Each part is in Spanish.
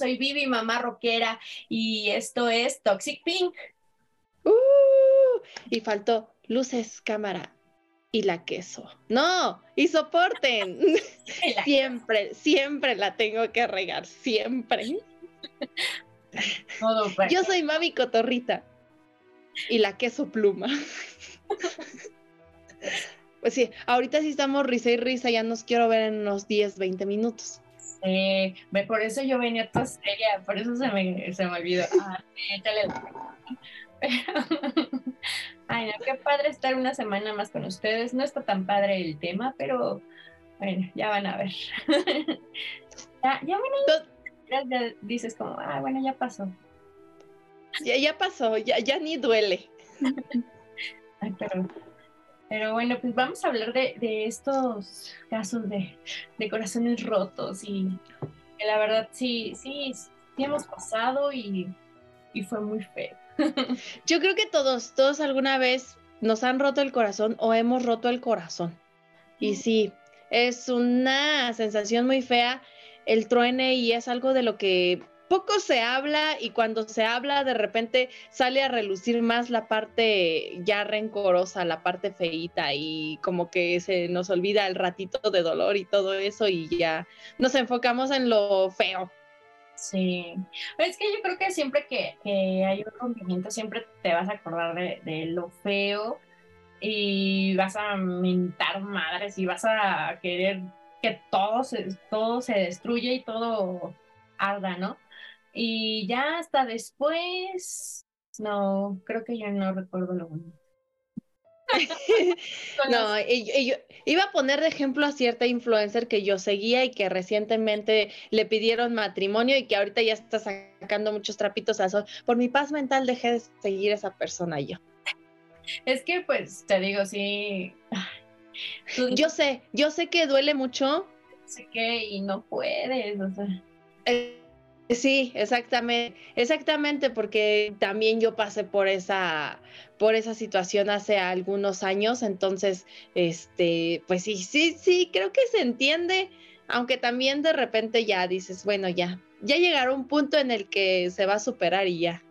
soy Vivi, mamá rockera, y esto es Toxic Pink. Uh, y faltó luces, cámara y la queso. No, y soporten. siempre, siempre la tengo que regar, siempre. Yo soy Mami Cotorrita y la queso pluma. pues sí, ahorita sí estamos risa y risa, ya nos quiero ver en unos 10, 20 minutos. Eh, por eso yo venía toda seria, por eso se me, se me olvidó. Ah, échale Ay, no, qué padre estar una semana más con ustedes. No está tan padre el tema, pero bueno, ya van a ver. ya, ya, bueno, ya, dices como, ah, bueno, ya pasó. Ya, ya pasó, ya, ya ni duele. Ay, pero pero bueno, pues vamos a hablar de, estos casos de, corazones rotos y que la verdad sí, sí, sí hemos pasado y, fue muy feo. Yo creo que todos, todos alguna vez nos han roto el corazón o hemos roto el corazón. Y sí, es una sensación muy fea el truene y es algo de lo que poco se habla y cuando se habla de repente sale a relucir más la parte ya rencorosa, la parte feita y como que se nos olvida el ratito de dolor y todo eso y ya nos enfocamos en lo feo. Sí, es que yo creo que siempre que, hay un rompimiento siempre te vas a acordar de, lo feo y vas a mentar madres y vas a querer que todo se, todo se destruya y todo arda, ¿no? Y ya hasta después, no, creo que ya no recuerdo lo bonito. no, yo, iba a poner de ejemplo a cierta influencer que yo seguía y que recientemente le pidieron matrimonio y que ahorita ya está sacando muchos trapitos al sol. Por mi paz mental dejé de seguir a esa persona yo. Es que pues te digo, sí. Yo sé, yo sé que duele mucho. Sé que y no puedes, o sea. Eh, Sí, exactamente, exactamente, porque también yo pasé por esa, por esa situación hace algunos años, entonces, este, pues sí, sí, sí, creo que se entiende, aunque también de repente ya dices, bueno, ya, ya llegará un punto en el que se va a superar y ya.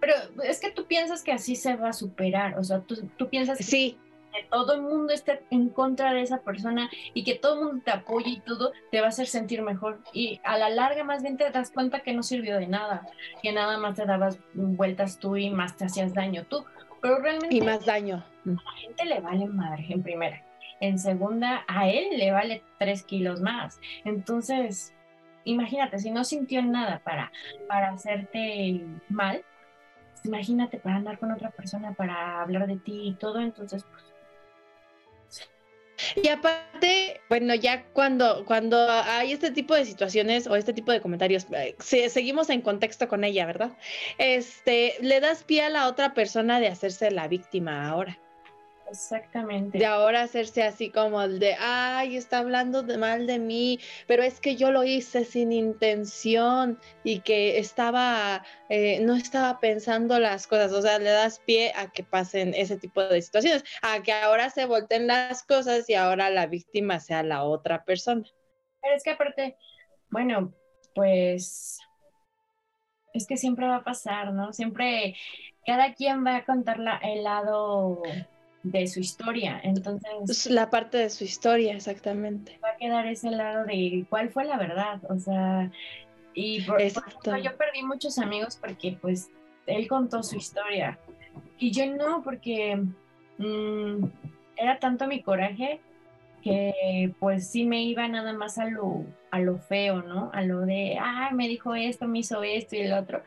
Pero es que tú piensas que así se va a superar, o sea, tú, tú piensas que sí que todo el mundo esté en contra de esa persona y que todo el mundo te apoye y todo, te va a hacer sentir mejor. Y a la larga más bien te das cuenta que no sirvió de nada, que nada más te dabas vueltas tú y más te hacías daño tú. Pero realmente... Y más daño. A la gente le vale madre en primera. En segunda, a él le vale tres kilos más. Entonces, imagínate, si no sintió nada para, para hacerte mal, imagínate para andar con otra persona, para hablar de ti y todo, entonces, pues y aparte, bueno, ya cuando, cuando hay este tipo de situaciones o este tipo de comentarios, eh, seguimos en contexto con ella, ¿verdad? Este, le das pie a la otra persona de hacerse la víctima ahora. Exactamente. De ahora hacerse así como el de, ay, está hablando de mal de mí, pero es que yo lo hice sin intención y que estaba, eh, no estaba pensando las cosas. O sea, le das pie a que pasen ese tipo de situaciones, a que ahora se volteen las cosas y ahora la víctima sea la otra persona. Pero es que aparte, bueno, pues es que siempre va a pasar, ¿no? Siempre cada quien va a contar la, el lado de su historia. Entonces. La parte de su historia, exactamente. Va a quedar ese lado de cuál fue la verdad. O sea, y por, ejemplo, yo perdí muchos amigos porque, pues, él contó su historia. Y yo no, porque mm, era tanto mi coraje que, pues, sí me iba nada más a lo, a lo feo, ¿no? A lo de, ah, me dijo esto, me hizo esto y el otro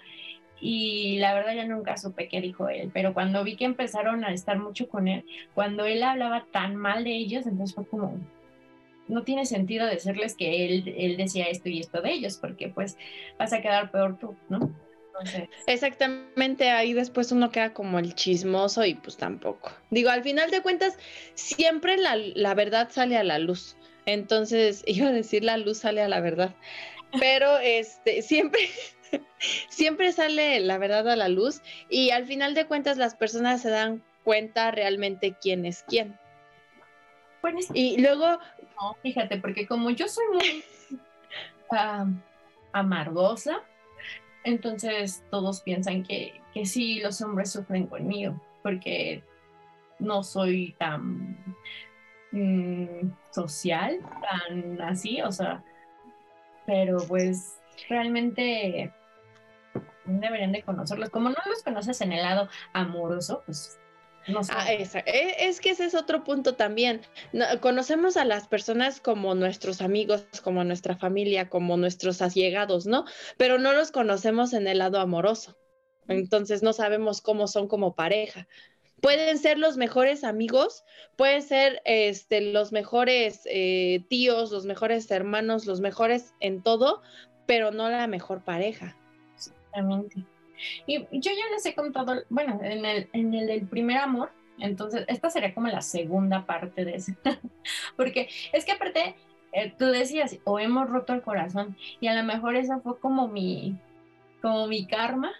y la verdad ya nunca supe qué dijo él, pero cuando vi que empezaron a estar mucho con él, cuando él hablaba tan mal de ellos, entonces fue como, no tiene sentido decirles que él, él decía esto y esto de ellos, porque pues vas a quedar peor tú, ¿no? Exactamente, ahí después uno queda como el chismoso y pues tampoco. Digo, al final de cuentas, siempre la, la verdad sale a la luz. Entonces, iba a decir la luz sale a la verdad. Pero este, siempre, siempre sale la verdad a la luz y al final de cuentas las personas se dan cuenta realmente quién es quién. y luego... fíjate, porque como yo soy muy amargosa. Entonces todos piensan que, que sí, los hombres sufren conmigo, porque no soy tan mm, social, tan así, o sea, pero pues realmente deberían de conocerlos. Como no los conoces en el lado amoroso, pues no. Ah, e, es que ese es otro punto también. conocemos a las personas como nuestros amigos, como nuestra familia, como nuestros allegados, ¿no? Pero no los conocemos en el lado amoroso. Entonces no sabemos cómo son como pareja. Pueden ser los mejores amigos, pueden ser este, los mejores eh, tíos, los mejores hermanos, los mejores en todo, pero no la mejor pareja. Exactamente. Y yo ya les he contado, bueno, en el, en el del primer amor, entonces esta sería como la segunda parte de ese, porque es que aparte, eh, tú decías, o hemos roto el corazón, y a lo mejor esa fue como mi, como mi karma,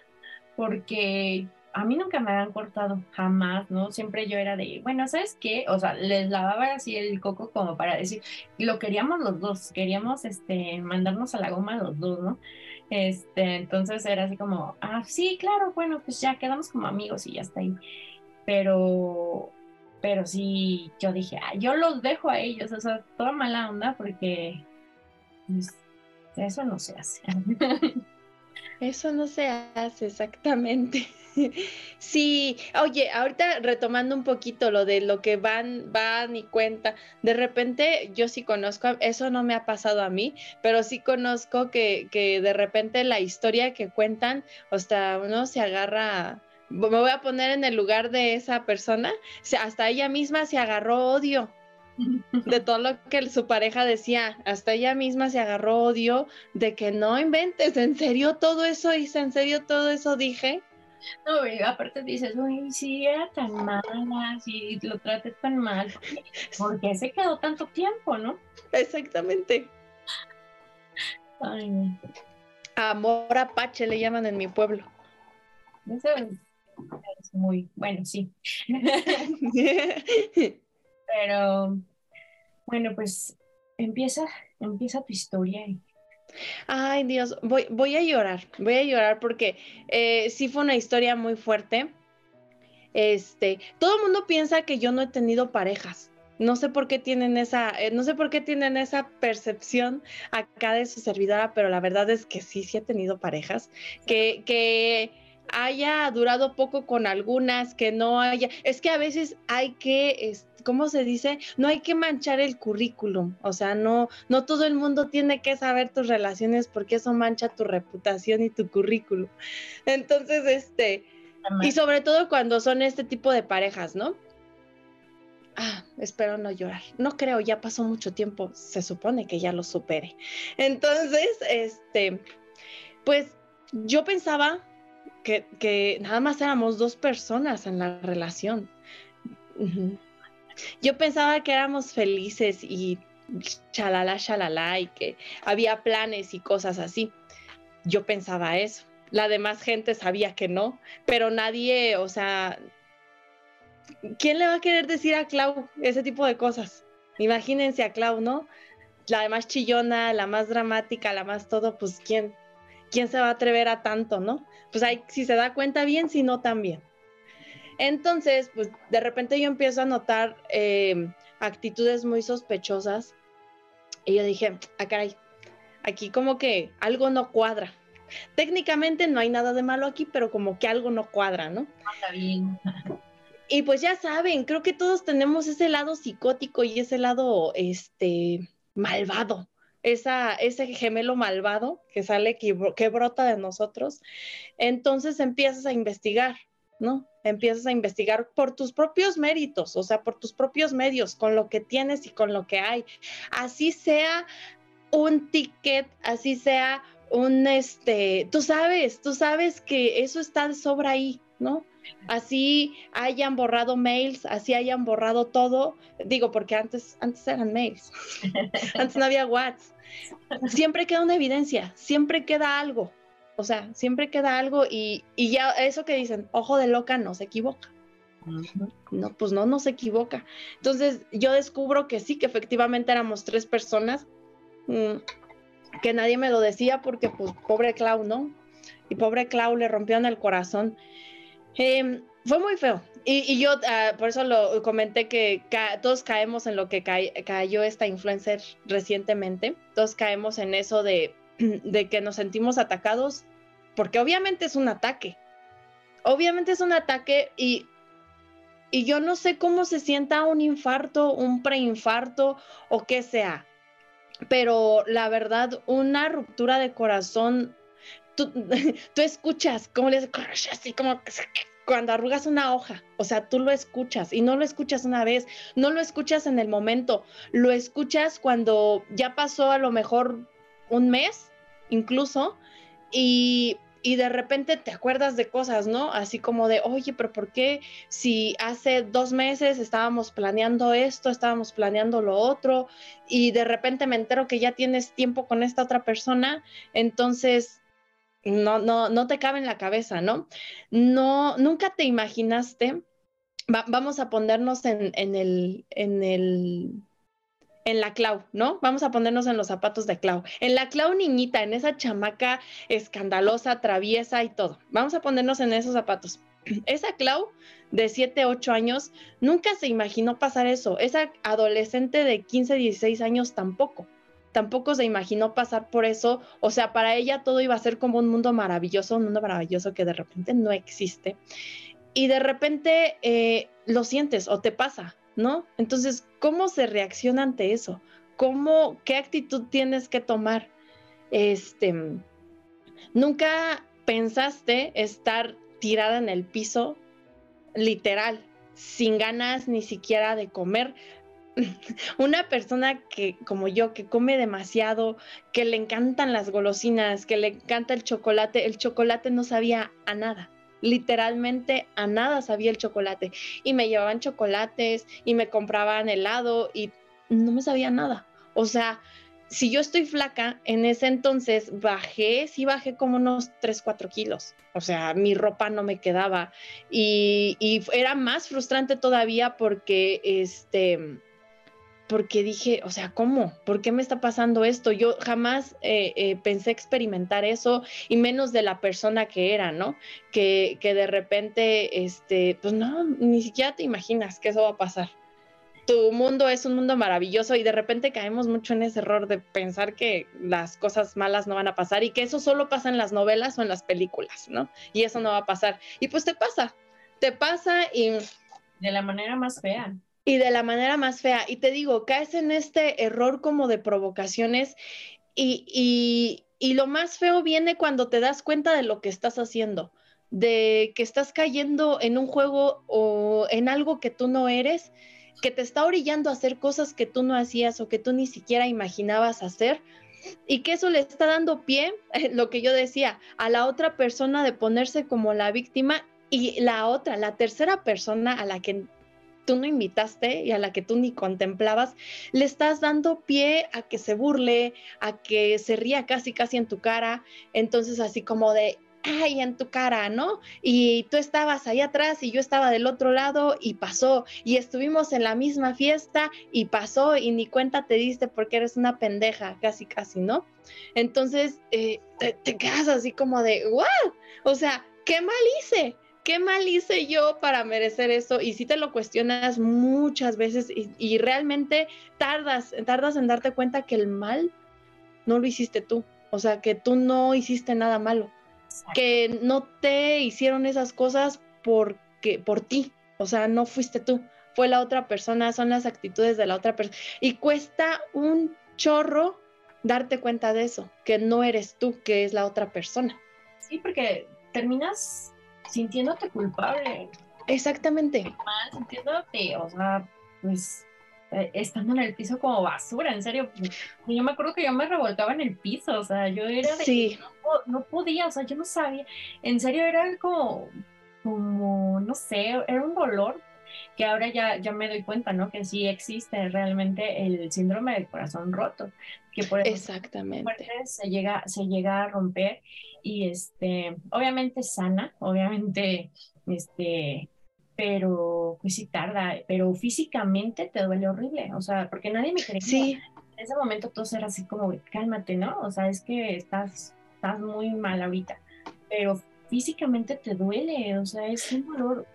porque a mí nunca me habían cortado, jamás, ¿no? Siempre yo era de, bueno, ¿sabes qué? O sea, les lavaba así el coco como para decir, lo queríamos los dos, queríamos este, mandarnos a la goma los dos, ¿no? Este, entonces era así como, ah, sí, claro, bueno, pues ya quedamos como amigos y ya está ahí. Pero, pero sí, yo dije, ah, yo los dejo a ellos, o sea, toda mala onda porque pues, eso no se hace. Eso no se hace exactamente. Sí, oye, ahorita retomando un poquito lo de lo que van, van y cuenta, de repente yo sí conozco, eso no me ha pasado a mí, pero sí conozco que, que de repente la historia que cuentan, o sea, uno se agarra, me voy a poner en el lugar de esa persona, hasta ella misma se agarró odio de todo lo que su pareja decía. Hasta ella misma se agarró odio de que no inventes, ¿en serio todo eso hice? ¿En serio todo eso dije? No, y aparte dices, uy, si era tan mala, si lo traté tan mal, ¿por qué se quedó tanto tiempo, no? Exactamente. Ay. Amor apache le llaman en mi pueblo. Eso es muy, bueno, sí. Pero bueno, pues empieza, empieza tu historia. Ay, Dios, voy, voy a llorar, voy a llorar porque eh, sí fue una historia muy fuerte. Este, todo el mundo piensa que yo no he tenido parejas. No sé por qué tienen esa, eh, no sé por qué tienen esa percepción acá de su servidora, pero la verdad es que sí, sí he tenido parejas que, que haya durado poco con algunas, que no haya, es que a veces hay que, ¿cómo se dice? No hay que manchar el currículum, o sea, no, no todo el mundo tiene que saber tus relaciones porque eso mancha tu reputación y tu currículum. Entonces, este, y sobre todo cuando son este tipo de parejas, ¿no? Ah, espero no llorar. No creo, ya pasó mucho tiempo. Se supone que ya lo supere. Entonces, este, pues yo pensaba que, nada más éramos dos personas en la relación. Yo pensaba que éramos felices y chalala, chalala, y que había planes y cosas así. Yo pensaba eso. La demás gente sabía que no, pero nadie, o sea, ¿quién le va a querer decir a Clau ese tipo de cosas? Imagínense a Clau, ¿no? La más chillona, la más dramática, la más todo, pues ¿quién? ¿Quién se va a atrever a tanto, no? Pues hay, si se da cuenta bien, si no también. Entonces, pues de repente yo empiezo a notar em, actitudes muy sospechosas y yo dije, ah, caray, aquí como que algo no cuadra. Técnicamente no hay nada de malo aquí, pero como que algo no cuadra, ¿no? Está bien. Y pues ya saben, creo que todos tenemos ese lado psicótico y ese lado, este, malvado, ese gemelo malvado que sale, que, que brota de nosotros, entonces empiezas a investigar, ¿no? Empiezas a investigar por tus propios méritos, o sea, por tus propios medios, con lo que tienes y con lo que hay. Así sea un ticket, así sea un, este, tú sabes, tú sabes que eso está de sobra ahí, ¿no? Así hayan borrado mails, así hayan borrado todo, digo, porque antes, antes eran mails, antes no había WhatsApp. Siempre queda una evidencia, siempre queda algo, o sea, siempre queda algo y, y ya eso que dicen, ojo de loca no se equivoca. No, pues no, no se equivoca. Entonces yo descubro que sí, que efectivamente éramos tres personas. Mm, que nadie me lo decía porque pues pobre Clau, ¿no? Y pobre Clau le rompió en el corazón. Em, fue muy feo. Y, yo ah, por eso lo comenté que todos caemos en lo que cayó esta influencer recientemente. Todos caemos en eso de, de que nos sentimos atacados porque obviamente es un ataque. Obviamente es un ataque y, y yo no sé cómo se sienta un infarto, un preinfarto o qué sea. Pero la verdad, una ruptura de corazón, tú, escuchas cómo le así como cuando arrugas una hoja, o sea, tú lo escuchas y no lo escuchas una vez, no lo escuchas en el momento, lo escuchas cuando ya pasó a lo mejor un mes, incluso, y, y de repente te acuerdas de cosas, ¿no? Así como de, oye, pero ¿por qué si hace dos meses estábamos planeando esto, estábamos planeando lo otro, y de repente me entero que ya tienes tiempo con esta otra persona, entonces no, no, no te cabe en la cabeza, ¿no? No, nunca te imaginaste, vamos a ponernos en, en, el, en el, en la Clau, ¿no? Vamos a ponernos en los zapatos de Clau. En la Clau niñita, en esa chamaca escandalosa, traviesa y todo. Vamos a ponernos en esos zapatos. Esa Clau de 7, 8 años nunca se imaginó pasar eso. Esa adolescente de 15, 16 años tampoco tampoco se imaginó pasar por eso, o sea, para ella todo iba a ser como un mundo maravilloso, un mundo maravilloso que de repente no existe. Y de repente eh, lo sientes o te pasa, ¿no? Entonces, ¿cómo se reacciona ante eso? ¿Cómo, qué actitud tienes que tomar? Este, nunca pensaste estar tirada en el piso, literal, sin ganas ni siquiera de comer, una persona que, como yo, que come demasiado, que le encantan las golosinas, que le encanta el chocolate, el chocolate no sabía a nada. Literalmente a nada sabía el chocolate. Y me llevaban chocolates y me compraban helado y no me sabía nada. O sea, si yo estoy flaca, en ese entonces bajé, sí bajé como unos 3, 4 kilos. O sea, mi ropa no me quedaba. Y, y era más frustrante todavía porque este porque dije, o sea, ¿cómo? ¿Por qué me está pasando esto? Yo jamás eh, eh, pensé experimentar eso y menos de la persona que era, ¿no? Que, que de repente, este, pues no, ni siquiera te imaginas que eso va a pasar. Tu mundo es un mundo maravilloso y de repente caemos mucho en ese error de pensar que las cosas malas no van a pasar y que eso solo pasa en las novelas o en las películas, ¿no? Y eso no va a pasar. Y pues te pasa, te pasa y... De la manera más fea y de la manera más fea. Y te digo, caes en este error como de provocaciones y, y, lo más feo viene cuando te das cuenta de lo que estás haciendo, de que estás cayendo en un juego o en algo que tú no eres, que te está orillando a hacer cosas que tú no hacías o que tú ni siquiera imaginabas hacer. Y que eso le está dando pie, lo que yo decía, a la otra persona de ponerse como la víctima y la otra, la tercera persona a la que tú no invitaste y a la que tú ni contemplabas, le estás dando pie a que se burle, a que se ría casi casi en tu cara, entonces así como de, ay, en tu cara, ¿no? Y tú estabas ahí atrás y yo estaba del otro lado y pasó, y estuvimos en la misma fiesta y pasó y ni cuenta te diste porque eres una pendeja, casi casi, ¿no? Entonces eh, te, te quedas así como de, wow, o sea, ¿qué mal hice? ¿Qué mal hice yo para merecer eso? Y si te lo cuestionas muchas veces y, realmente tardas, tardas en darte cuenta que el mal no lo hiciste tú. O sea, que tú no hiciste nada malo. Que no te hicieron esas cosas porque, por ti. O sea, no fuiste tú. Fue la otra persona, son las actitudes de la otra persona. Y cuesta un chorro darte cuenta de eso, que no eres tú, que es la otra persona. Sí, porque terminas sintiéndote culpable. Exactamente. Mal, sintiéndote, o sea, pues eh, estando en el piso como basura, en serio. Yo me acuerdo que yo me revolcaba en el piso, o sea, yo era de sí. no, podía, o sea, yo no sabía. En serio era como, como, no sé, era un dolor que ahora ya, ya me doy cuenta, ¿no? Que sí existe realmente el síndrome del corazón roto, que por eso Exactamente. se llega, se llega a romper y este, obviamente sana, obviamente, este, pero pues sí tarda, pero físicamente te duele horrible, o sea, porque nadie me creía. Sí. ese momento todo era así como, cálmate, ¿no? O sea, es que estás, estás muy mal ahorita, pero físicamente te duele, o sea, es un dolor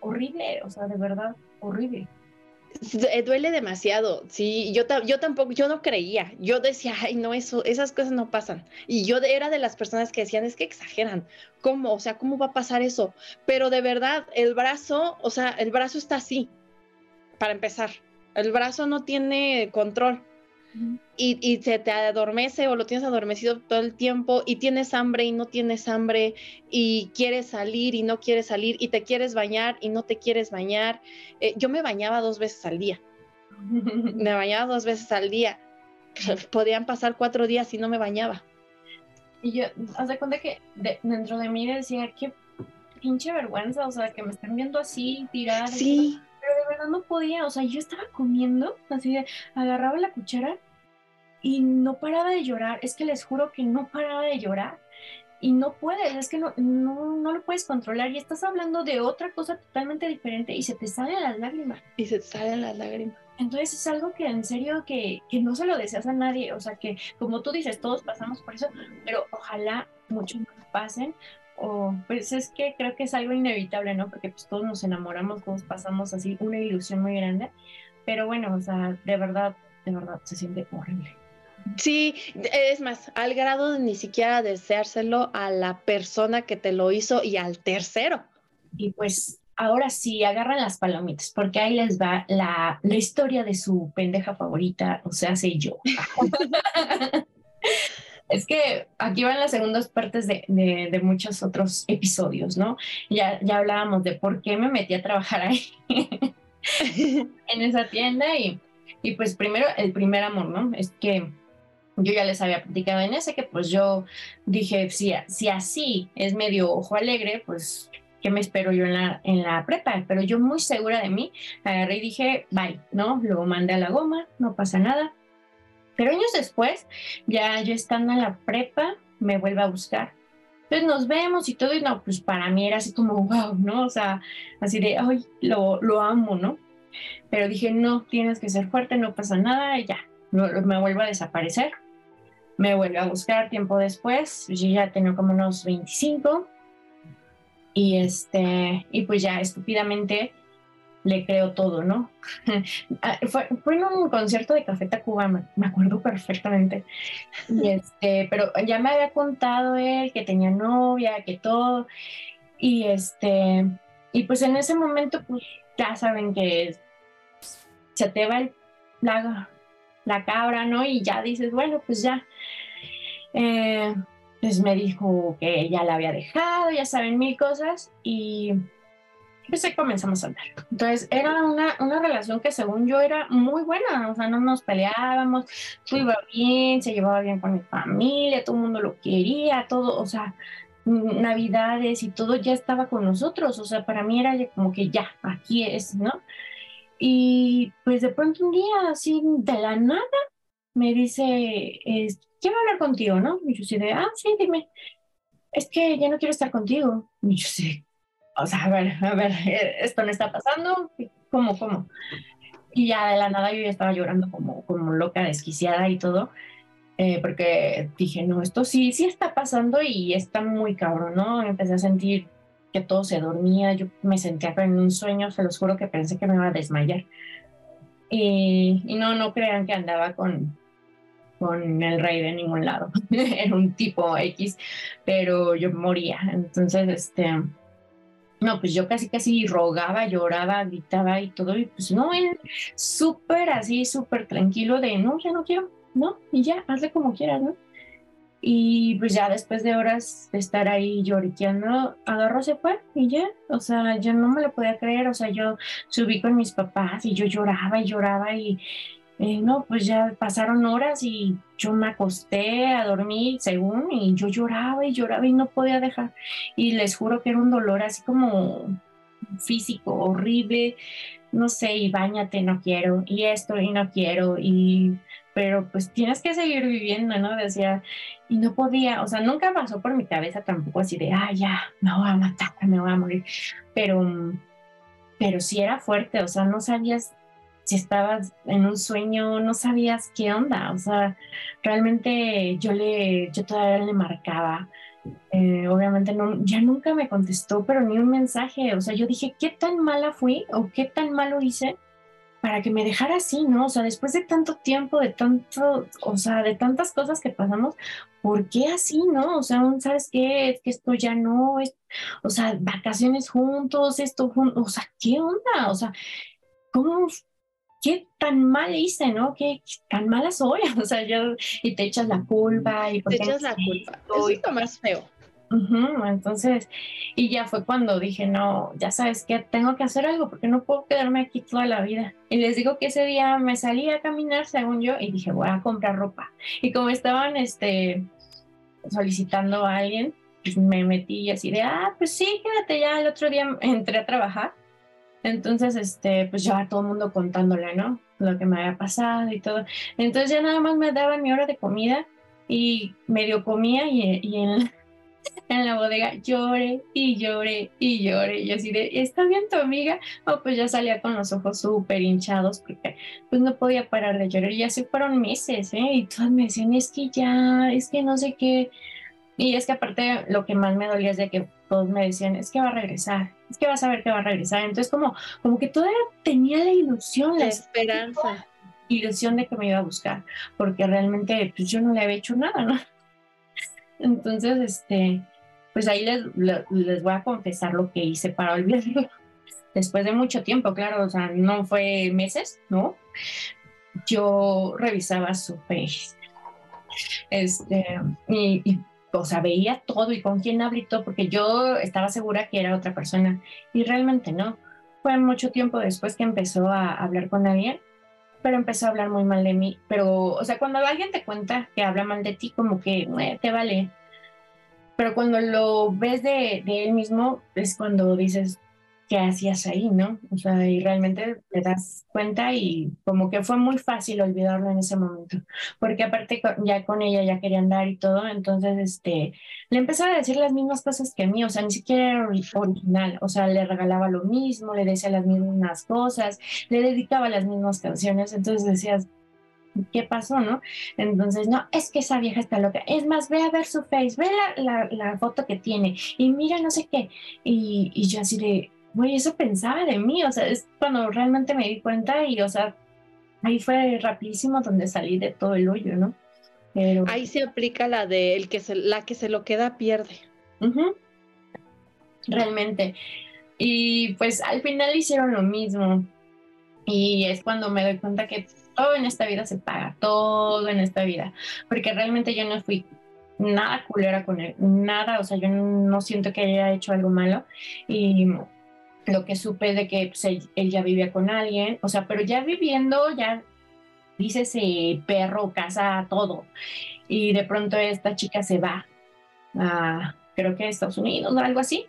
horrible, o sea, de verdad, horrible. Eh, duele demasiado, sí, yo, yo tampoco, yo no creía, yo decía, ay, no, eso, esas cosas no pasan. Y yo era de las personas que decían, es que exageran, ¿cómo? O sea, ¿cómo va a pasar eso? Pero de verdad, el brazo, o sea, el brazo está así, para empezar, el brazo no tiene control y, se te adormece o lo tienes adormecido todo el tiempo y tienes hambre y no tienes hambre y quieres salir y no quieres salir y te quieres bañar y no te quieres bañar. Eh, yo me bañaba dos veces al día. me bañaba dos veces al día. Podían pasar cuatro días y no me bañaba. Y yo, haz de cuenta que dentro de mí decía, qué pinche vergüenza, o sea, que me están viendo así, tirada. Sí de verdad no podía, o sea, yo estaba comiendo, así de, agarraba la cuchara y no paraba de llorar, es que les juro que no paraba de llorar y no puedes, es que no, no, no lo puedes controlar y estás hablando de otra cosa totalmente diferente y se te salen las lágrimas. Y se te salen las lágrimas. Entonces es algo que en serio que, que no se lo deseas a nadie, o sea que como tú dices, todos pasamos por eso, pero ojalá muchos no pasen o pues es que creo que es algo inevitable, ¿no? Porque pues todos nos enamoramos, todos pasamos así una ilusión muy grande, pero bueno, o sea, de verdad, de verdad se siente horrible. Sí, es más, al grado de ni siquiera deseárselo a la persona que te lo hizo y al tercero. Y pues ahora sí, agarran las palomitas, porque ahí les va la, la historia de su pendeja favorita, o sea, sé yo. Es que aquí van las segundas partes de, de, muchos otros episodios, ¿no? Ya, ya hablábamos de por qué me metí a trabajar ahí en esa tienda y, y pues primero el primer amor, ¿no? Es que yo ya les había platicado en ese que pues yo dije, si, si así es medio ojo alegre, pues ¿qué me espero yo en la, en la prepa? Pero yo muy segura de mí, agarré y dije, bye, ¿no? Luego mandé a la goma, no pasa nada. Pero años después, ya yo estando en la prepa, me vuelve a buscar. Entonces nos vemos y todo, y no, pues para mí era así como, wow, ¿no? O sea, así de, ay, lo, lo amo, ¿no? Pero dije, no, tienes que ser fuerte, no pasa nada, y ya, me vuelvo a desaparecer. Me vuelve a buscar tiempo después, yo ya tenía como unos 25, y este, y pues ya estúpidamente le creo todo, ¿no? Ah, fue, en un concierto de Café Tacuba, me, acuerdo perfectamente. Y este, pero ya me había contado él que tenía novia, que todo. Y este, y pues en ese momento, pues ya saben que se te va la, la cabra, ¿no? Y ya dices, bueno, pues ya. Eh, pues me dijo que ya la había dejado, ya saben mil cosas. Y pues ahí comenzamos a hablar. Entonces era una, una relación que según yo era muy buena, o sea, no nos peleábamos, todo iba bien, se llevaba bien con mi familia, todo el mundo lo quería, todo, o sea, navidades y todo ya estaba con nosotros, o sea, para mí era como que ya, aquí es, ¿no? Y pues de pronto un día, así de la nada, me dice, quiero hablar contigo, ¿no? Y yo sí de, ah, sí, dime, es que ya no quiero estar contigo. Y yo sí, o sea, a ver, a ver, eh, esto no está pasando, ¿cómo, cómo? Y ya de la nada yo ya estaba llorando como, como loca, desquiciada y todo, eh, porque dije, no, esto sí, sí está pasando y está muy cabrón, ¿no? Empecé a sentir que todo se dormía, yo me sentía en un sueño, se los juro que pensé que me iba a desmayar. Y, y no, no crean que andaba con, con el rey de ningún lado, era un tipo X, pero yo moría, entonces, este no, pues yo casi casi rogaba, lloraba, gritaba y todo, y pues no, él súper así, súper tranquilo de, no, ya no quiero, no, y ya, hazle como quieras, ¿no? Y pues ya después de horas de estar ahí lloriqueando, agarró, se fue y ya, o sea, yo no me lo podía creer, o sea, yo subí con mis papás y yo lloraba y lloraba y, eh, no, pues ya pasaron horas y yo me acosté a dormir según y yo lloraba y lloraba y no podía dejar. Y les juro que era un dolor así como físico, horrible, no sé, y bañate, no quiero, y esto, y no quiero, y pero pues tienes que seguir viviendo, ¿no? Decía, y no podía, o sea, nunca pasó por mi cabeza tampoco así de, ah, ya, me voy a matar, me voy a morir, pero, pero sí era fuerte, o sea, no sabías si estabas en un sueño, no sabías qué onda, o sea, realmente yo le, yo todavía le marcaba, eh, obviamente no, ya nunca me contestó, pero ni un mensaje, o sea, yo dije, ¿qué tan mala fui o qué tan malo hice para que me dejara así, ¿no? O sea, después de tanto tiempo, de tanto, o sea, de tantas cosas que pasamos, ¿por qué así, no? O sea, ¿sabes qué? Es que esto ya no es, o sea, vacaciones juntos, esto juntos, o sea, ¿qué onda? O sea, ¿cómo, qué tan mal hice, ¿no? ¿Qué, tan mala soy? O sea, yo, y te echas la culpa. Y te echas la culpa. Eso es lo más feo. entonces, y ya fue cuando dije, no, ya sabes que tengo que hacer algo porque no puedo quedarme aquí toda la vida. Y les digo que ese día me salí a caminar, según yo, y dije, voy a comprar ropa. Y como estaban este, solicitando a alguien, pues me metí así de, ah, pues sí, quédate ya. El otro día entré a trabajar entonces, este, pues ya todo el mundo contándole, ¿no? Lo que me había pasado y todo. Entonces ya nada más me daban mi hora de comida y medio comía y, en, en, la bodega lloré y lloré y lloré. Y así de, ¿está bien tu amiga? Oh, pues ya salía con los ojos súper hinchados porque pues no podía parar de llorar. Y así fueron meses, ¿eh? Y todas me decían, es que ya, es que no sé qué. Y es que aparte lo que más me dolía es de que todos me decían, es que va a regresar, es que vas a ver que va a regresar. Entonces como, como que todavía tenía la ilusión, la, esperanza. Ilusión de que me iba a buscar, porque realmente pues yo no le había hecho nada, ¿no? Entonces, este, pues ahí les, les voy a confesar lo que hice para olvidarlo. Después de mucho tiempo, claro, o sea, no fue meses, ¿no? Yo revisaba su face. Este, y, y o sea, veía todo y con quién hablé todo, porque yo estaba segura que era otra persona y realmente no. Fue mucho tiempo después que empezó a hablar con alguien, pero empezó a hablar muy mal de mí. Pero, o sea, cuando alguien te cuenta que habla mal de ti, como que te vale. Pero cuando lo ves de, de él mismo, es cuando dices, qué hacías ahí, ¿no? O sea, y realmente te das cuenta y como que fue muy fácil olvidarlo en ese momento, porque aparte ya con ella ya quería andar y todo, entonces este, le empezaba a decir las mismas cosas que a mí, o sea, ni siquiera era original, o sea, le regalaba lo mismo, le decía las mismas cosas, le dedicaba las mismas canciones, entonces decías, ¿qué pasó, no? Entonces, no, es que esa vieja está loca. Es más, ve a ver su face, ve la, la, foto que tiene y mira no sé qué. Y, y yo así de, güey, eso pensaba de mí, o sea, es cuando realmente me di cuenta y, o sea, ahí fue rapidísimo donde salí de todo el hoyo, ¿no? Pero... Ahí se aplica la de el que se, la que se lo queda pierde. Realmente. Y pues al final hicieron lo mismo. Y es cuando me doy cuenta que todo en esta vida se paga, todo en esta vida. Porque realmente yo no fui nada culera con él, nada, o sea, yo no siento que haya hecho algo malo. Y lo que supe de que pues, él, ya vivía con alguien, o sea, pero ya viviendo, ya dice ese perro, casa, todo. Y de pronto esta chica se va a, creo que a Estados Unidos o algo así.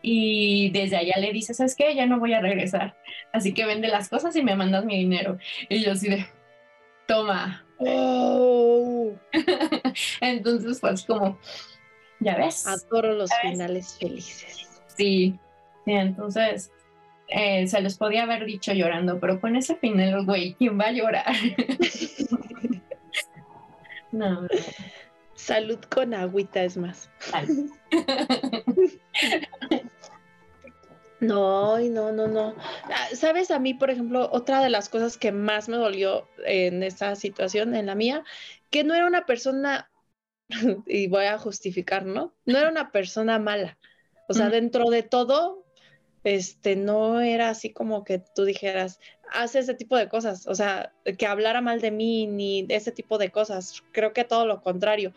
Y desde allá le dice, ¿sabes qué? Ya no voy a regresar. Así que vende las cosas y me mandas mi dinero. Y yo así de, toma. Oh. Entonces pues como, ya ves. Adoro los finales felices. Sí, entonces eh, se les podía haber dicho llorando, pero con ese final, güey, ¿quién va a llorar? no. Salud con agüita es más. No, no, no, no. Ah, Sabes, a mí, por ejemplo, otra de las cosas que más me dolió en esa situación, en la mía, que no era una persona, y voy a justificar, ¿no? No era una persona mala. O sea, dentro de todo, este, no era así como que tú dijeras, hace ese tipo de cosas, o sea, que hablara mal de mí ni ese tipo de cosas, creo que todo lo contrario,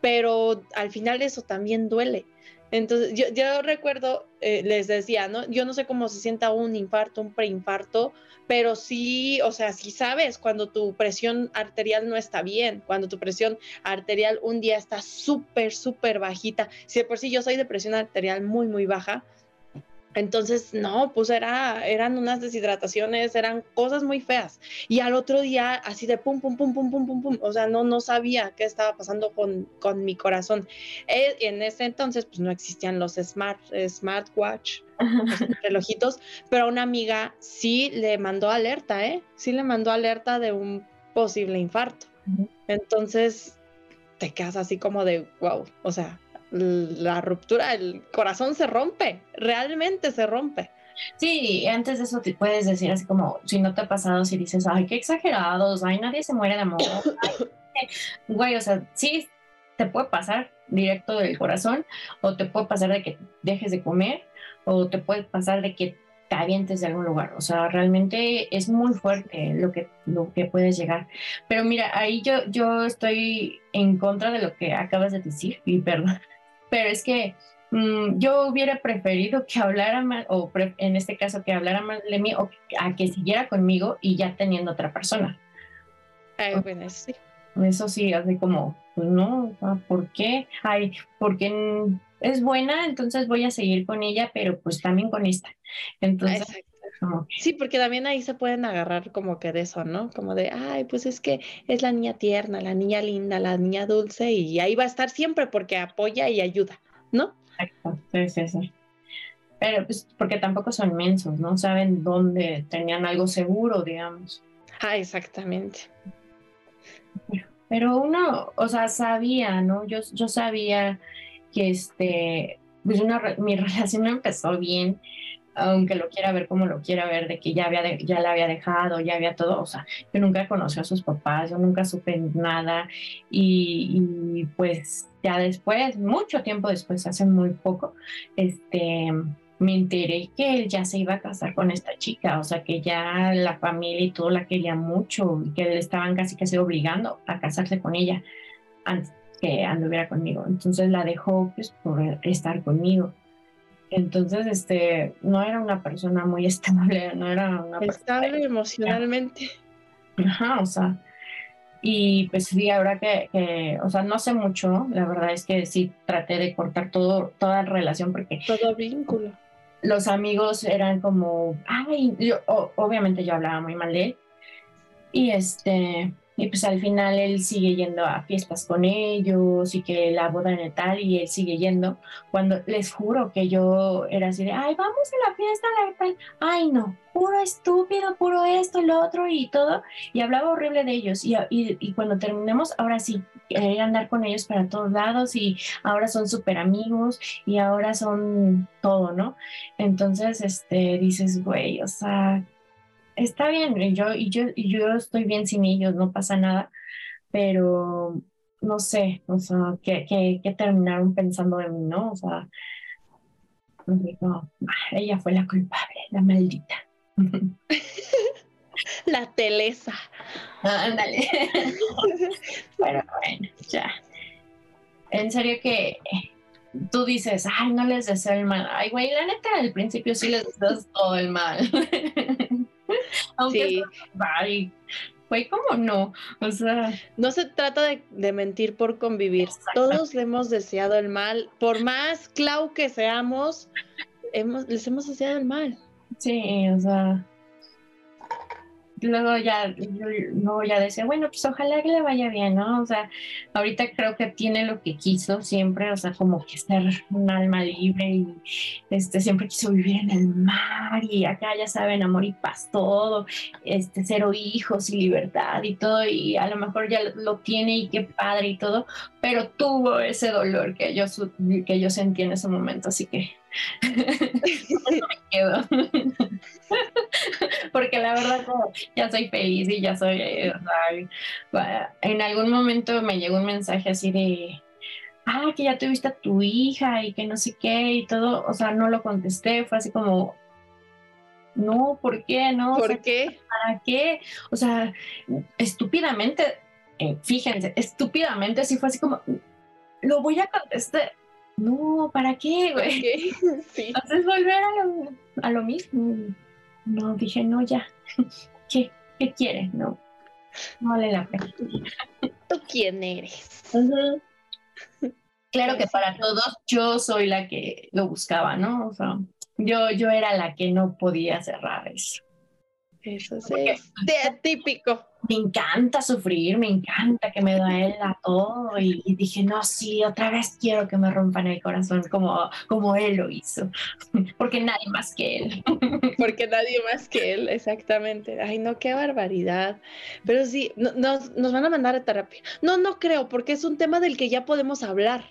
pero al final eso también duele. Entonces, yo, recuerdo, eh, les decía, ¿no? Yo no sé cómo se sienta un infarto, un preinfarto, pero sí, o sea, sí sabes cuando tu presión arterial no está bien, cuando tu presión arterial un día está súper, súper bajita. Si de por sí yo soy de presión arterial muy, muy baja, Entonces, no, pues era, eran unas deshidrataciones, eran cosas muy feas. Y al otro día, así de pum, pum, pum, pum, pum, pum, pum, o sea, no, no sabía qué estaba pasando con, con mi corazón. Eh, en ese entonces, pues no existían los smart, smartwatch, los relojitos, pero una amiga sí le mandó alerta, ¿eh? Sí le mandó alerta de un posible infarto. Entonces, te quedas así como de, wow, o sea, la ruptura, el corazón se rompe, realmente se rompe. Sí, antes de eso te puedes decir así como, si no te ha pasado, si dices, ay, qué exagerados, ay, nadie se muere de amor. güey, o sea, sí, te puede pasar directo del corazón, o te puede pasar de que dejes de comer, o te puede pasar de que te avientes de algún lugar. O sea, realmente es muy fuerte lo que, lo que puedes llegar. Pero mira, ahí yo, yo estoy en contra de lo que acabas de decir, y perdón pero es que mm, yo hubiera preferido que hablara más, o en este caso que hablara más de mí, o a que siguiera conmigo y ya teniendo otra persona. bueno, sí. Eso sí, así como, pues no, ¿por qué? Ay, porque es buena, entonces voy a seguir con ella, pero pues también con esta. Entonces, Sí, porque también ahí se pueden agarrar como que de eso, ¿no? Como de, ay, pues es que es la niña tierna, la niña linda, la niña dulce y ahí va a estar siempre porque apoya y ayuda, ¿no? Exacto, sí, sí, sí. Pero pues porque tampoco son mensos, ¿no? Saben dónde tenían algo seguro, digamos. Ah, exactamente. Pero uno, o sea, sabía, ¿no? Yo, yo sabía que este, pues una, mi relación empezó bien aunque lo quiera ver como lo quiera ver, de que ya, había ya la había dejado, ya había todo, o sea, yo nunca conocí a sus papás, yo nunca supe nada y, pues ya después, mucho tiempo después, hace muy poco, este, me enteré que él ya se iba a casar con esta chica, o sea, que ya la familia y todo la quería mucho y que le estaban casi casi obligando a casarse con ella antes que anduviera conmigo. Entonces la dejó pues por estar conmigo. Entonces, este, no era una persona muy estable, no era una estable emocionalmente. Ajá, o sea, y pues sí, ahora que, que, o sea, no sé mucho, la verdad es que sí traté de cortar todo, toda relación porque... Todo vínculo. Los amigos eran como, ay, yo, obviamente yo hablaba muy mal de él. Y este, y pues al final él sigue yendo a fiestas con ellos y que la boda en tal y él sigue yendo. Cuando les juro que yo era así de, ay, vamos a la fiesta, la tal. Ay, no, puro estúpido, puro esto, lo otro y todo. Y hablaba horrible de ellos. Y, y, y cuando terminemos, ahora sí, quería andar con ellos para todos lados y ahora son súper amigos y ahora son todo, ¿no? Entonces, este, dices, güey, o sea, está bien, y yo, y yo, y yo estoy bien sin ellos, no pasa nada, pero no sé, o sea, que, terminaron pensando de mí, ¿no? O sea, ella fue la culpable, la maldita. la telesa. ándale. pero bueno, ya. En serio que tú dices, ay, no les deseo el mal. Ay, güey, la neta, al principio sí les deseas todo el mal. Aunque sí. Bye. Fue como no, o sea. No se trata de, mentir por convivir. Todos le hemos deseado el mal. Por más clau que seamos, hemos, les hemos deseado el mal. Sí, o sea, luego ya, luego ya decía, bueno, pues ojalá que le vaya bien, ¿no? O sea, ahorita creo que tiene lo que quiso siempre, o sea, como que ser un alma libre y este, siempre quiso vivir en el mar y acá ya saben, amor y paz todo, este, cero hijos y libertad y todo, y a lo mejor ya lo tiene y qué padre y todo, pero tuvo ese dolor que yo, que yo sentí en ese momento, así que Porque la verdad ya soy feliz y ya soy... Eh, en algún momento me llegó un mensaje así de, ah, que ya tuviste a tu hija y que no sé qué y todo, o sea, no lo contesté, fue así como, no, ¿por qué? No, ¿por qué? ¿Para qué? O sea, estúpidamente, eh, fíjense, estúpidamente sí fue así como, lo voy a contestar, no, ¿para qué, güey? Entonces volver a lo, mismo. No, dije, no, ya. ¿Qué, qué quieres? No, no vale la pena. ¿Tú quién eres? Claro que para todos yo soy la que lo buscaba, ¿no? O sea, yo, yo era la que no podía cerrar eso. Eso sí, típico. Me encanta sufrir, me encanta que me duela todo y, dije, no, sí, otra vez quiero que me rompan el corazón como, como él lo hizo, porque nadie más que él. Porque nadie más que él, exactamente. Ay, no, qué barbaridad. Pero sí, nos, nos van a mandar a terapia. No, no creo, porque es un tema del que ya podemos hablar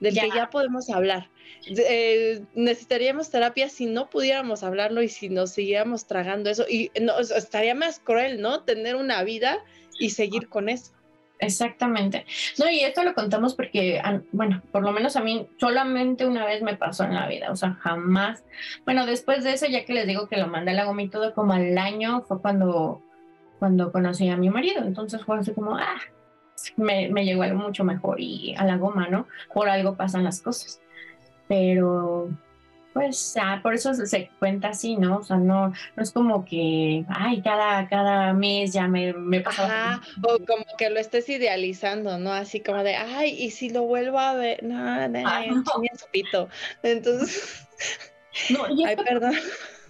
del que ya podemos hablar. Eh, necesitaríamos terapia si no pudiéramos hablarlo y si nos siguiéramos tragando eso. Y no, estaría más cruel, ¿no? Tener una vida y seguir con eso. Exactamente. No, y esto lo contamos porque, bueno, por lo menos a mí solamente una vez me pasó en la vida, o sea, jamás. Bueno, después de eso, ya que les digo que lo mandé a la goma y todo, como al año fue cuando, cuando conocí a mi marido. Entonces fue así como, ah, me, me llegó algo mucho mejor y a la goma, ¿no? Por algo pasan las cosas. Pero, pues, ah, por eso se cuenta así, ¿no? O sea, no, no es como que, ay, cada, cada mes ya me, me pasa. o como que lo estés idealizando, ¿no? Así como de, ay, y si lo vuelvo a ver, no, no, ah, no. Entonces, no, ay, perdón.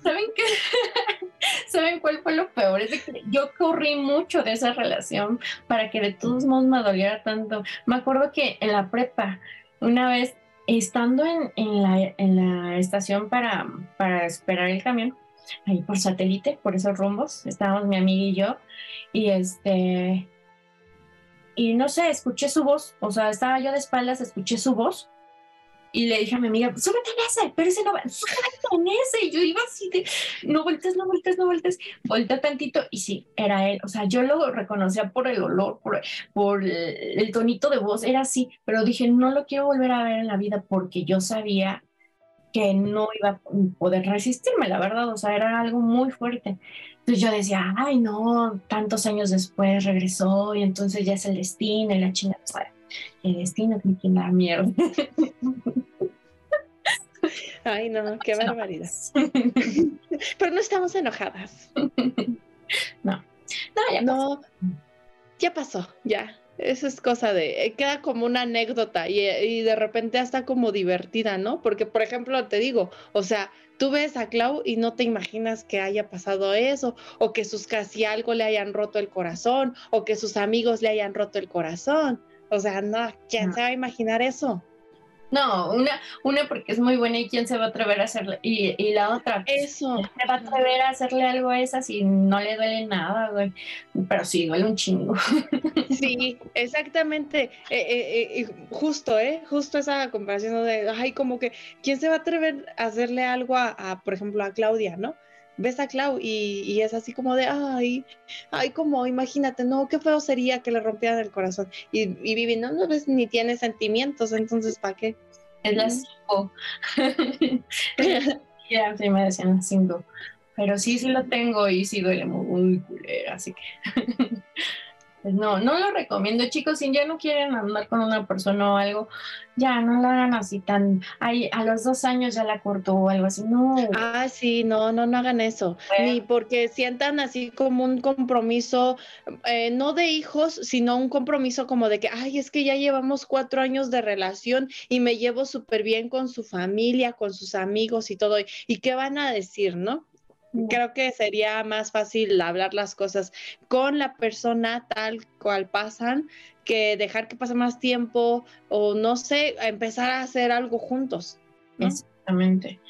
¿Saben qué? ¿Saben cuál fue lo peor? Es que yo corrí mucho de esa relación para que de todos modos me doliera tanto. Me acuerdo que en la prepa, una vez estando en, la, estación para, para esperar el camión, ahí por satélite, por esos rumbos, estábamos mi amiga y yo, y este, y no sé, escuché su voz, o sea, estaba yo de espaldas, escuché su voz, y le dije a mi amiga, súbete en ese, pero ese no va, súbete en ese. Y yo iba así de, no voltees, no voltees, no voltees. Volteé tantito y sí, era él. O sea, yo lo reconocía por el olor, por, por el tonito de voz, era así. Pero dije, no lo quiero volver a ver en la vida porque yo sabía que no iba a poder resistirme, la verdad. O sea, era algo muy fuerte. Entonces yo decía, ay, no, tantos años después regresó y entonces ya es el destino y la chingada. El destino que la mierda. Ay, no, qué barbaridad. Pero no estamos enojadas. No. No, ya pasó. ya pasó, ya. Eso es cosa de, eh, queda como una anécdota y, y, de repente hasta como divertida, ¿no? Porque, por ejemplo, te digo, o sea, tú ves a Clau y no te imaginas que haya pasado eso, o que sus casi algo le hayan roto el corazón, o que sus amigos le hayan roto el corazón. O sea, no, ¿quién se va a imaginar eso? No, una, una porque es muy buena y quién se va a atrever a hacerle, y, y la otra, eso. ¿quién se va a atrever a hacerle algo a esa si no le duele nada, güey? Pero sí, duele un chingo. Sí, exactamente, eh, eh, eh, justo, ¿eh? Justo esa comparación de, ay, como que, ¿quién se va a atrever a hacerle algo a, a por ejemplo, a Claudia, ¿no? Ves a Clau y, es así como de, ay, ay, como, imagínate, no, qué feo sería que le rompieran el corazón. Y, y Vivi, no, no ves ni tiene sentimientos, entonces, ¿para qué? Es la cinco. ya, sí me decían cinco. Pero sí, sí lo tengo y sí duele muy, muy culera, así que... Pues no, no lo recomiendo, chicos. Si ya no quieren andar con una persona o algo, ya no lo hagan así tan. Ay, a los dos años ya la cortó o algo así. No. Ah, sí, no, no, no hagan eso. Ni porque sientan así como un compromiso, eh, no de hijos, sino un compromiso como de que, ay, es que ya llevamos cuatro años de relación y me llevo súper bien con su familia, con sus amigos y todo. ¿Y qué van a decir, no? Creo que sería más fácil hablar las cosas con la persona tal cual pasan que dejar que pase más tiempo o no sé, empezar a hacer algo juntos. Exactamente.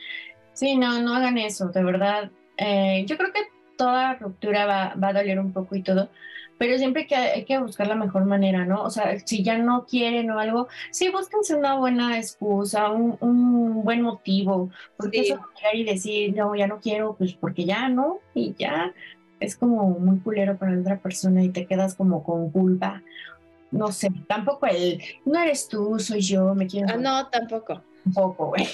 Sí, no, no hagan eso, de verdad. Eh, yo creo que toda ruptura va, va, a doler un poco y todo, pero siempre que hay que buscar la mejor manera, ¿no? O sea, si ya no quieren o algo, sí, búsquense una buena excusa, un, un buen motivo, porque eso y decir, no, ya no quiero, pues porque ya no, y ya es como muy culero para la otra persona y te quedas como con culpa. No sé, tampoco el, no eres tú, soy yo, me quiero. Ah, no, tampoco un poco, güey.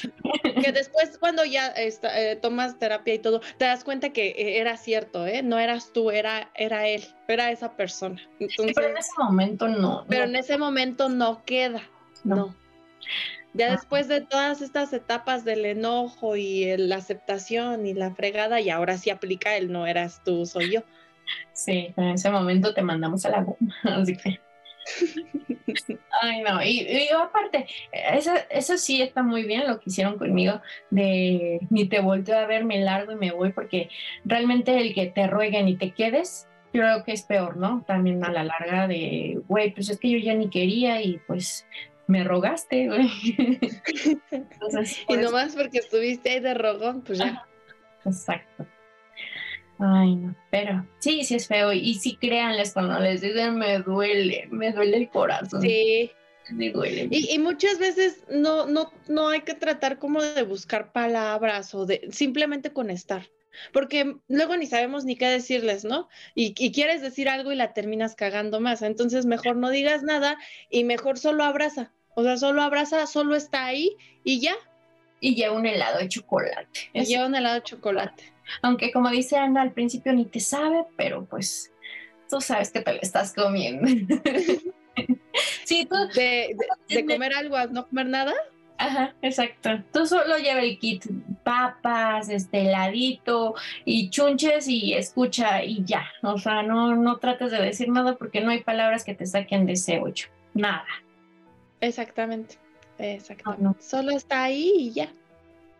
Que después cuando ya eh, tomas terapia y todo, te das cuenta que eh, era cierto, ¿eh? No eras tú, era, era él, era esa persona. pero en ese momento no. Pero en ese momento no queda, no. Ya ah. después de todas estas etapas del enojo y la aceptación y la fregada, y ahora sí aplica el no eras tú, soy yo. Sí, en ese momento te mandamos a la goma, así que... Ay, no, y, aparte, eso, eso sí está muy bien lo que hicieron conmigo, de ni te volteo a ver, me largo y me voy, porque realmente el que te rueguen y te quedes, yo creo que es peor, ¿no? También a la larga de, güey, pues es que yo ya ni quería y pues me rogaste, güey. y nomás porque estuviste ahí de rogón, pues ya. Exacto. Ay, no, pero sí, sí es feo. Y sí, créanles cuando les dicen me duele, me duele el corazón. Sí. Me duele. Y, muchas veces no, no, no hay que tratar como de buscar palabras o de simplemente con estar. Porque luego ni sabemos ni qué decirles, ¿no? Y, y, quieres decir algo y la terminas cagando más. Entonces mejor no digas nada y mejor solo abraza. O sea, solo abraza, solo está ahí y ya. Y lleva un helado de chocolate. Y lleva un helado de chocolate. Aunque como dice Ana, al principio ni te sabe, pero pues tú sabes que te lo estás comiendo. sí, tú... De, comer algo a no comer nada. Ajá, exacto. Tú solo lleva el kit, papas, este heladito y chunches y escucha y ya. O sea, no, no trates de decir nada porque no hay palabras que te saquen de ese hoyo. Nada. Exactamente. Exactamente. Solo está ahí y ya.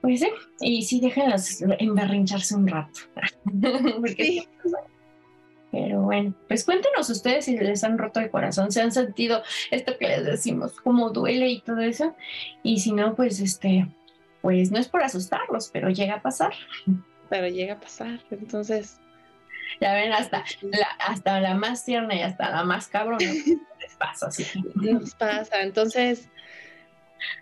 Pues sí, y sí, déjenlos emberrincharse un rato. Pero bueno, pues cuéntenos ustedes si les han roto el corazón, si han sentido esto que les decimos, cómo duele y todo eso. Y si no, pues este, pues no es por asustarlos, pero llega a pasar. Pero llega a pasar, entonces. Ya ven, hasta la, hasta la más tierna y hasta la más cabrona les pasa así. Nos pasa, entonces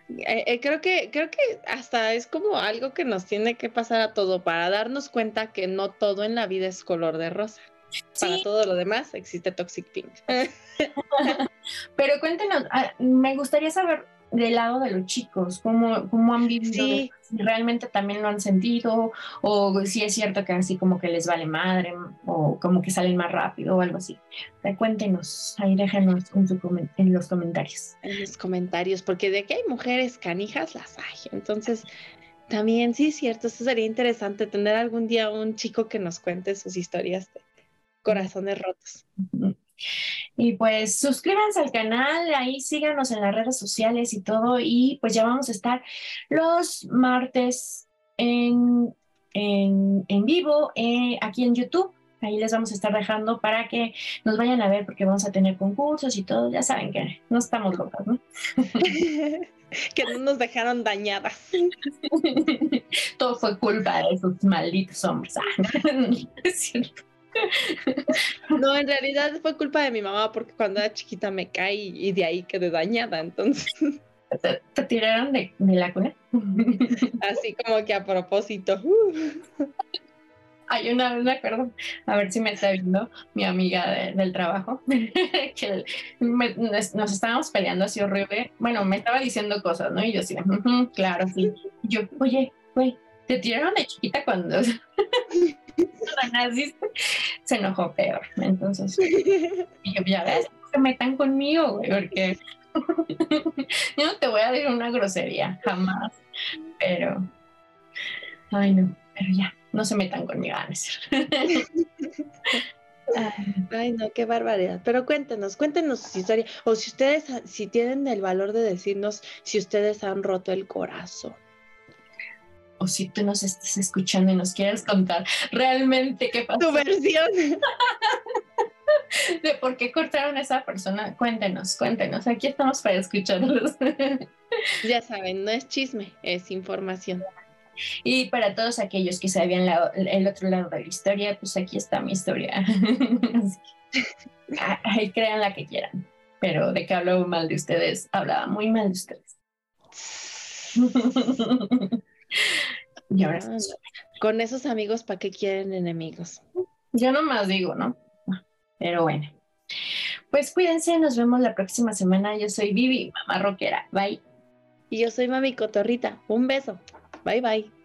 eh, eh, creo que creo que hasta es como algo que nos tiene que pasar a todo para darnos cuenta que no todo en la vida es color de rosa. Para todo lo demás existe Toxic Pink. Pero cuéntenos, ah, me gustaría saber del lado de los chicos, cómo, cómo han vivido, si realmente también lo han sentido, o si es cierto que así como que les vale madre, o como que salen más rápido o algo así. cuéntenos, ahí déjenos en, en, los comentarios. En los comentarios, porque de que hay mujeres canijas, las hay. Entonces, también sí es cierto, eso sería interesante tener algún día un chico que nos cuente sus historias de corazones rotos. Y pues suscríbanse al canal, ahí síganos en las redes sociales y todo. Y pues ya vamos a estar los martes en, en, vivo eh, aquí en YouTube. Ahí les vamos a estar dejando para que nos vayan a ver porque vamos a tener concursos y todo. Ya saben que no estamos locas, ¿no? que no nos dejaron dañadas. todo fue culpa de esos malditos hombres. es cierto. No, en realidad fue culpa de mi mamá porque cuando era chiquita me caí y de ahí quedé dañada, entonces. ¿Te, tiraron de, la cuna? Así como que a propósito. Hay una vez me acuerdo, a ver si me está viendo mi amiga del trabajo, que nos, estábamos peleando así horrible. Bueno, me estaba diciendo cosas, ¿no? Y yo así, claro, sí. yo, oye, güey, te tiraron de chiquita cuando naciste, se enojó peor. Entonces, yo, ya ves, se metan conmigo, güey, porque yo no te voy a decir una grosería, jamás. Pero, ay, no, pero ya, no se metan conmigo, a decir. Ay, no, qué barbaridad. Pero cuéntenos, cuéntenos su historia. O si ustedes, si tienen el valor de decirnos si ustedes han roto el corazón o si tú nos estás escuchando y nos quieres contar realmente qué pasó. Tu versión. de por qué cortaron a esa persona, cuéntenos, cuéntenos. Aquí estamos para escucharlos. ya saben, no es chisme, es información. Y para todos aquellos que sabían el otro lado de la historia, pues aquí está mi historia. Ahí crean la que quieran. Pero de que hablo mal de ustedes, hablaba muy mal de ustedes. Y ahora con esos amigos, ¿para qué quieren enemigos? Yo nomás digo, ¿no? Pero bueno. Pues cuídense, nos vemos la próxima semana. Yo soy Vivi, mamá rockera. Bye. Y yo soy Mami Cotorrita. Un beso. Bye bye.